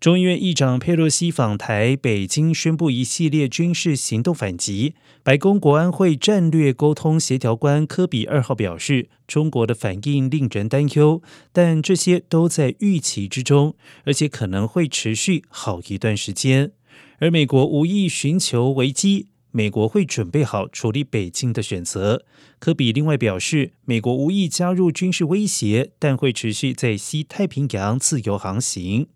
中医院议长佩洛西访台北京宣布一系列军事行动反击。白宫国安会战略沟通协调官科比二号表示中国的反应令人担忧但这些都在预期之中而且可能会持续好一段时间。而美国无意寻求危机美国会准备好处理北京的选择。科比另外表示美国无意加入军事威胁但会持续在西太平洋自由航行。